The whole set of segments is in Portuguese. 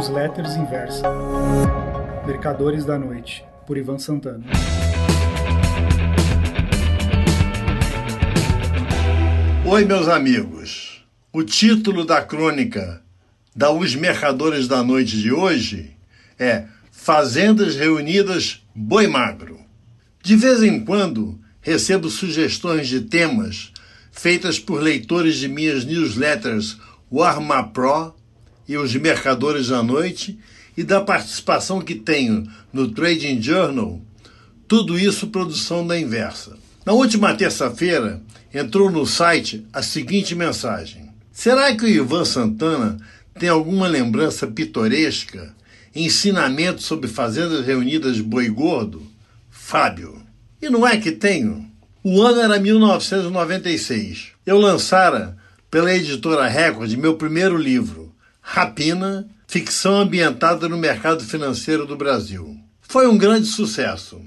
Newsletters Inversa. Mercadores da Noite, por Ivan Santana. Oi, meus amigos. O título da crônica da Os Mercadores da Noite de hoje é Fazendas Reunidas Boi Magro. De vez em quando recebo sugestões de temas feitas por leitores de minhas newsletters Warma Pro e os Mercadores da Noite e da participação que tenho no Trading Journal, tudo isso produção da Inversa. Na última terça-feira, entrou no site a seguinte mensagem: Será que o Ivan Santana tem alguma lembrança pitoresca, ensinamento sobre fazendas reunidas boi gordo? Fábio. E não é que tenho? O ano era 1996. Eu lançara pela editora Record meu primeiro livro, Rapina, ficção ambientada no mercado financeiro do Brasil. Foi um grande sucesso.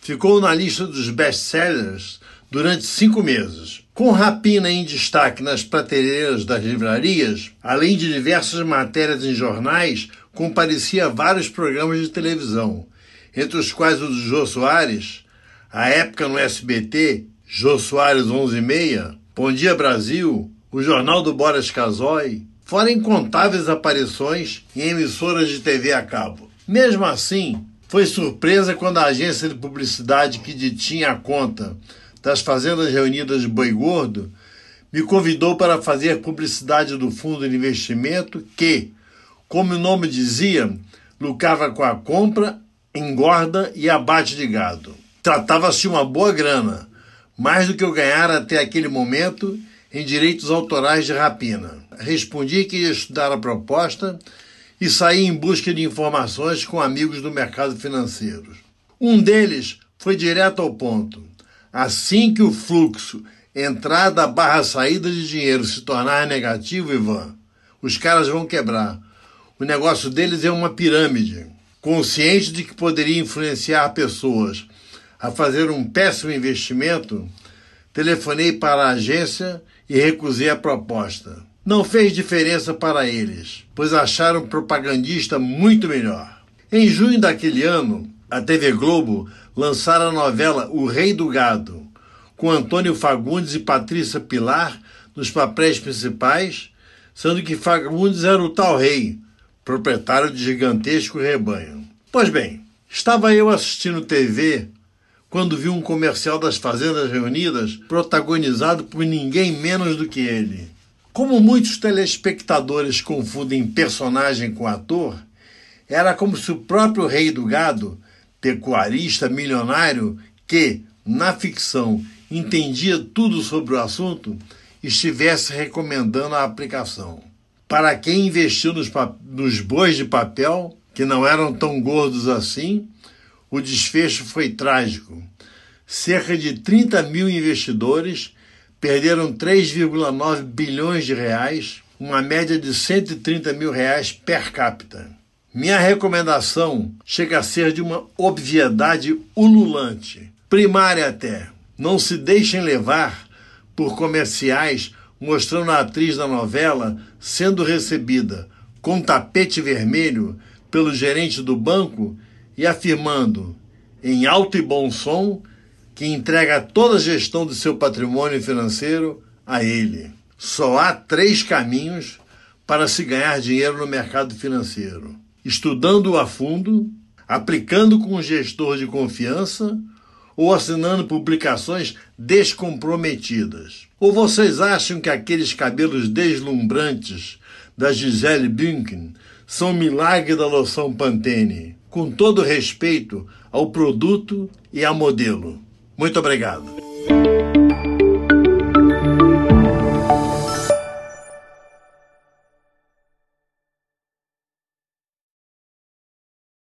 Ficou na lista dos best-sellers durante cinco meses. Com Rapina em destaque nas prateleiras das livrarias, além de diversas matérias em jornais, comparecia a vários programas de televisão, entre os quais o do Jô Soares, a época no SBT, Jô Soares 11 e meia, Bom Dia Brasil, o Jornal do Boris Casoy, fora incontáveis aparições em emissoras de TV a cabo. Mesmo assim, foi surpresa quando a agência de publicidade que detinha a conta das fazendas reunidas de Boi Gordo me convidou para fazer publicidade do fundo de investimento que, como o nome dizia, lucrava com a compra, engorda e abate de gado. Tratava-se de uma boa grana, mais do que eu ganhara até aquele momento em direitos autorais de rapina. Respondi que ia estudar a proposta e saí em busca de informações com amigos do mercado financeiro. Um deles foi direto ao ponto. Assim que o fluxo entrada barra saída de dinheiro se tornar negativo, Ivan, os caras vão quebrar. O negócio deles é uma pirâmide. Consciente de que poderia influenciar pessoas a fazer um péssimo investimento, telefonei para a agência e recusei a proposta. Não fez diferença para eles, pois acharam propagandista muito melhor. Em junho daquele ano, a TV Globo lançara a novela O Rei do Gado, com Antônio Fagundes e Patrícia Pilar nos papéis principais, sendo que Fagundes era o tal rei, proprietário de gigantesco rebanho. Pois bem, estava eu assistindo TV quando vi um comercial das Fazendas Reunidas protagonizado por ninguém menos do que ele. Como muitos telespectadores confundem personagem com ator, era como se o próprio rei do gado, pecuarista milionário que, na ficção, entendia tudo sobre o assunto, estivesse recomendando a aplicação. Para quem investiu nos, nos bois de papel, que não eram tão gordos assim, o desfecho foi trágico. Cerca de 30 mil investidores perderam 3,9 bilhões de reais, uma média de 130 mil reais per capita. Minha recomendação chega a ser de uma obviedade ululante, primária até. Não se deixem levar por comerciais mostrando a atriz da novela sendo recebida com tapete vermelho pelo gerente do banco e afirmando, em alto e bom som, que entrega toda a gestão do seu patrimônio financeiro a ele. Só há três caminhos para se ganhar dinheiro no mercado financeiro: estudando a fundo, aplicando com um gestor de confiança ou assinando publicações descomprometidas. Ou vocês acham que aqueles cabelos deslumbrantes da Gisele Bündchen são milagre da loção Pantene? com todo respeito ao produto e à modelo. Muito obrigado.